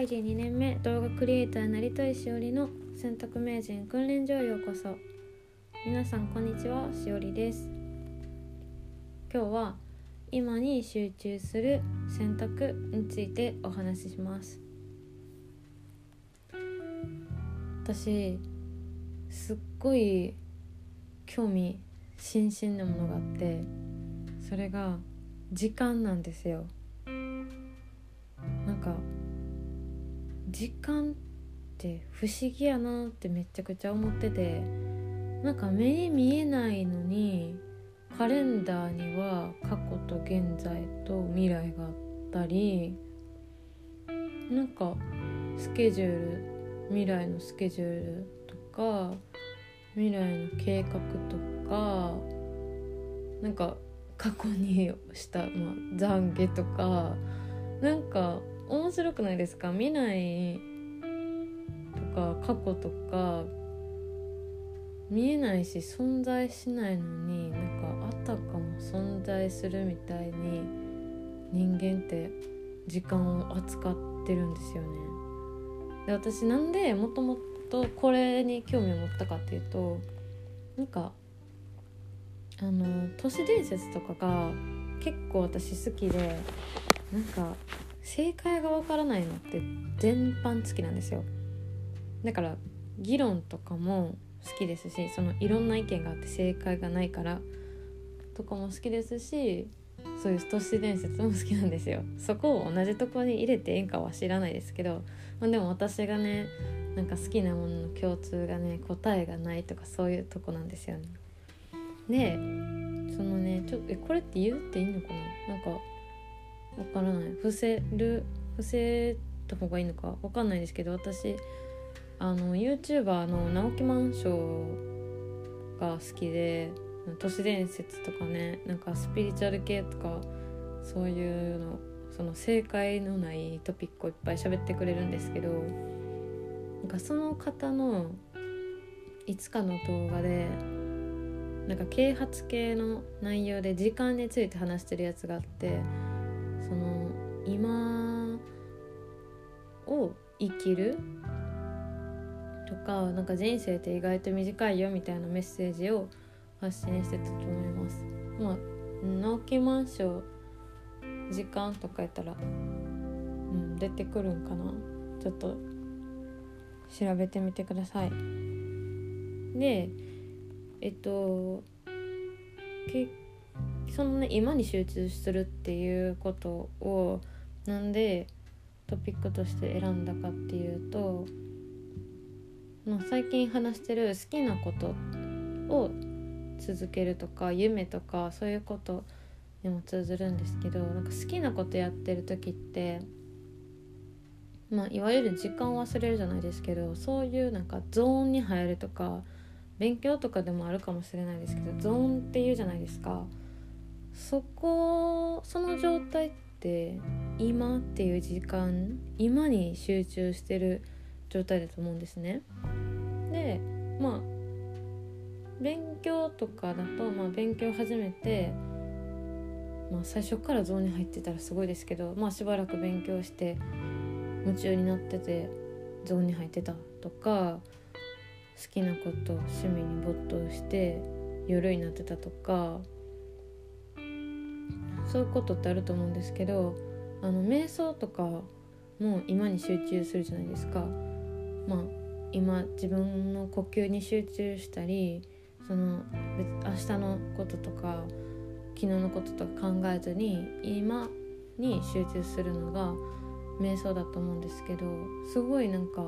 会人2年目動画クリエイターなりといしおりの選択名人訓練所へようこそ。皆さんこんにちはしおりです。今日は今に集中する選択についてお話しします。私すっごい興味津々なものがあってそれが時間なんですよ。時間って不思議やなってめちゃくちゃ思っててなんか目に見えないのにカレンダーには過去と現在と未来があったりなんかスケジュール未来のスケジュールとか未来の計画とかなんか過去にした、まあ、懺悔とかなんか面白くないですか？未来とか過去とか見えないし存在しないのになんかあたかも存在するみたいに人間って時間を扱ってるんですよね。で私なんでもともとこれに興味を持ったかっていうとなんかあの都市伝説とかが結構私好きでなんか正解がわからないのって全般好きなんですよ。だから議論とかも好きですしそのいろんな意見があって正解がないからとかも好きですしそういう都市伝説も好きなんですよ。そこを同じとこに入れてええんかは知らないですけど、まあ、でも私がねなんか好きなものの共通がね答えがないとかそういうとこなんですよね。でそのねちょえこれって言うっていいのかな？なんかわからない。伏せる伏せた方がいいのかわかんないですけど私あの YouTuber の直木マンションが好きで都市伝説とかねなんかスピリチュアル系とかそういうのその正解のないトピックをいっぱい喋ってくれるんですけどなんかその方のいつかの動画でなんか啓発系の内容で時間について話してるやつがあってその今を生きるとかなんか人生って意外と短いよみたいなメッセージを発信してたと思います。まあ直木マンション時間とかやったら、うん、出てくるんかなちょっと調べてみてください。でえっとけそのね今に集中するっていうことをなんでトピックとして選んだかっていうと、まあ、最近話してる好きなことを続けるとか夢とかそういうことにも通ずるんですけどなんか好きなことやってる時ってまあいわゆる時間を忘れるじゃないですけどそういうなんかゾーンに入るとか勉強とかでもあるかもしれないですけどゾーンっていうじゃないですか。そこその状態って今っていう時間今に集中してる状態だと思うんですね。でまあ勉強とかだと、まあ、勉強始めて、まあ、最初からゾーンに入ってたらすごいですけど、まあ、しばらく勉強して夢中になっててゾーンに入ってたとか好きなこと趣味に没頭して夜になってたとかそういうことってあると思うんですけどあの瞑想とかも今に集中するじゃないですか。まあ今自分の呼吸に集中したりその明日のこととか昨日のこととか考えずに今に集中するのが瞑想だと思うんですけどすごいなんか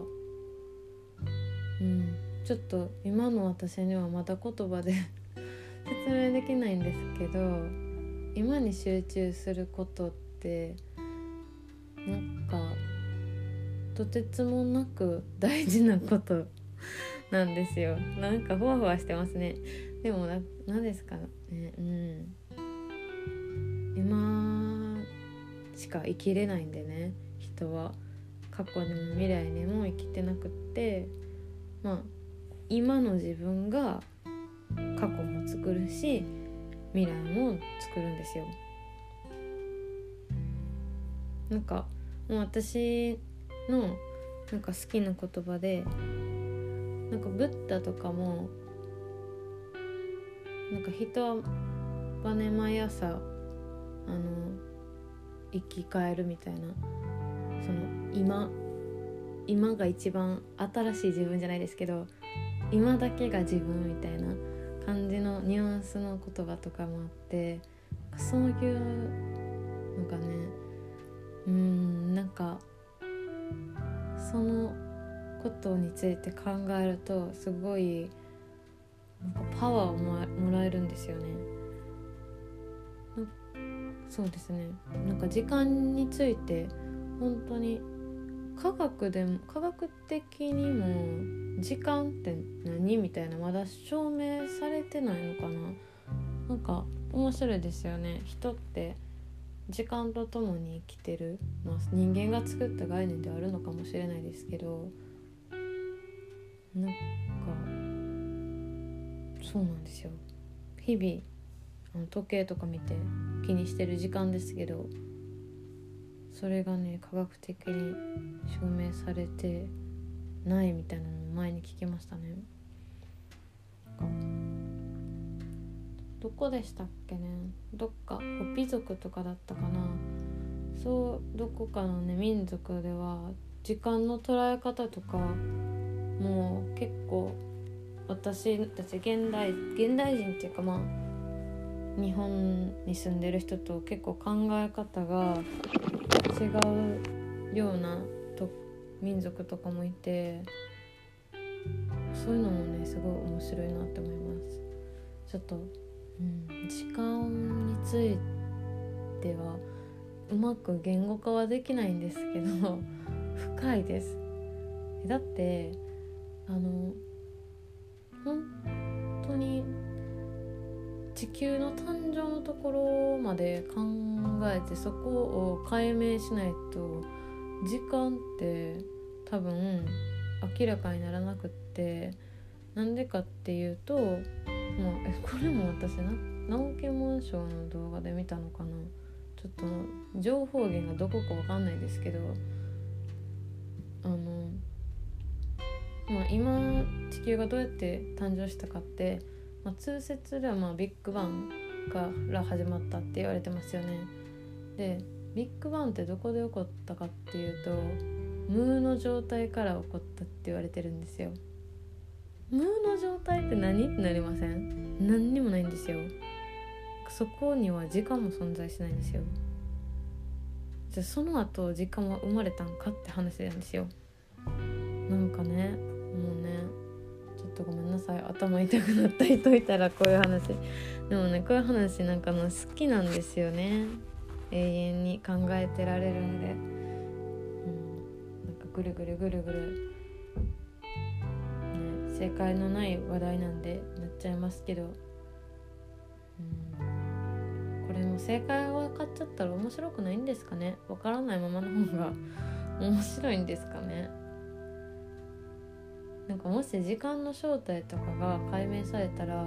うんちょっと今の私にはまだ言葉で 説明できないんですけど今に集中することってなんかとてつもなく大事なことなんですよ。なんかふわふわしてますね。でもな何ですかね。うん。今しか生きれないんでね。人は。過去にも未来にも生きてなくって。まあ今の自分が過去も作るし未来も作るんですよ。なんかもう私のなんか好きな言葉でなんかブッダとかもなんか人はね毎朝あの生き返るみたいなその今今が一番新しい自分じゃないですけど今だけが自分みたいな感じのニュアンスの言葉とかもあってそういうのがねうんなんかそのことについて考えるとすごいなんかパワーをもらえるんですよね。そうですねなんか時間について本当に科学でも科学的にも時間って何？みたいなまだ証明されてないのかな？なんか面白いですよね。人って時間とともに生きてる、まあ、人間が作った概念ではあるのかもしれないですけどなんかそうなんですよ。日々あの時計とか見て気にしてる時間ですけどそれがね科学的に証明されてないみたいなのを前に聞きましたね。どこでしたっけね。どっかホピ族とかだったかな。そうどこかのね民族では時間の捉え方とかもう結構私たち現代現代人っていうかまあ日本に住んでる人と結構考え方が違うようなと民族とかもいてそういうのもねすごい面白いなって思います。ちょっと、うん、時間についてはうまく言語化はできないんですけど 深いです。だってあの本当に地球の誕生のところまで考えてそこを解明しないと時間って多分明らかにならなくってなんでかっていうともうえこれも私な直木紋章の動画で見たのかなちょっと情報源がどこかわかんないですけどあのまあ今地球がどうやって誕生したかってまあ、通説ではまあビッグバンから始まったって言われてますよね。でビッグバンってどこで起こったかっていうとムーの状態から起こったって言われてるんですよ。ムーの状態って何？ってなりません？何にもないんですよ。そこには時間も存在しないんですよ。じゃあその後時間は生まれたんかって話なんですよ。なんかねもうねちょっとごめんなさい頭痛くなった人いたらこういう話でもねこういう話なんかの好きなんですよね永遠に考えてられるんで、うん、ぐるぐるぐるぐる、ね、正解のない話題なんでなっちゃいますけど、うん、これも正解が分かっちゃったら面白くないんですかね？分からないままの方が 面白いんですかね？なんかもし時間の正体とかが解明されたら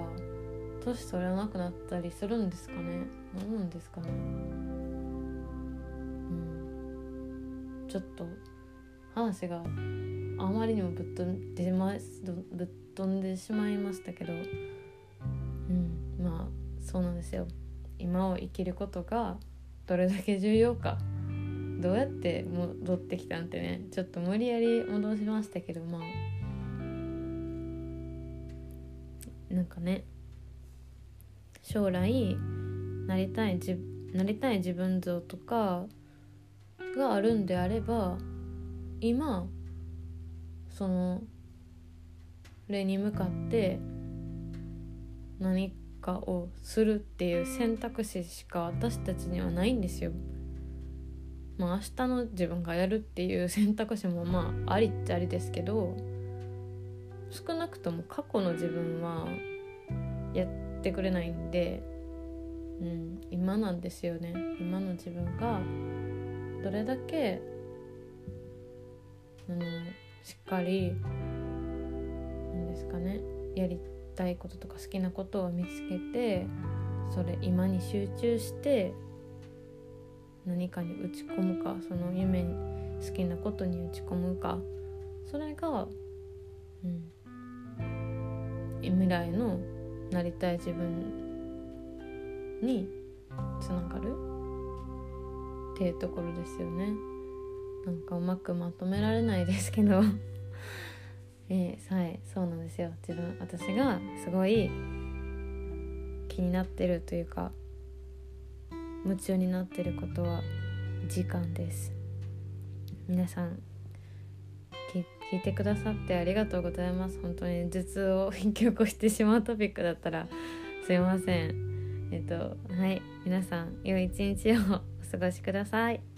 年取らなくなったりするんですかね？何なんですかね？うん。ちょっと話があまりにもぶっ飛んでますぶっ飛んでしまいましたけどうんまあそうなんですよ。今を生きることがどれだけ重要かどうやって戻ってきたんてねちょっと無理やり戻しましたけどまあなんかね将来なりたいじなりたい自分像とかがあるんであれば今その例に向かって何かをするっていう選択肢しか私たちにはないんですよ。まあ明日の自分がやるっていう 選択肢もまあありっちゃありですけど少なくとも過去の自分はやってくれないんで、うん、今なんですよね今の自分がどれだけあのしっかりなんですかねやりたいこととか好きなことを見つけてそれ今に集中して何かに打ち込むかその夢に好きなことに打ち込むかそれが、うん、未来のなりたい自分につながるっていうところですよね。なんかうまくまとめられないですけど。えー、はいそうなんですよ。自分私がすごい気になってるというか夢中になってることは時間です。皆さん聞いてくださってありがとうございます。本当に頭痛を引き起こしてしまうトピックだったらすいません。えっとはい皆さん良い一日をお過ごしください。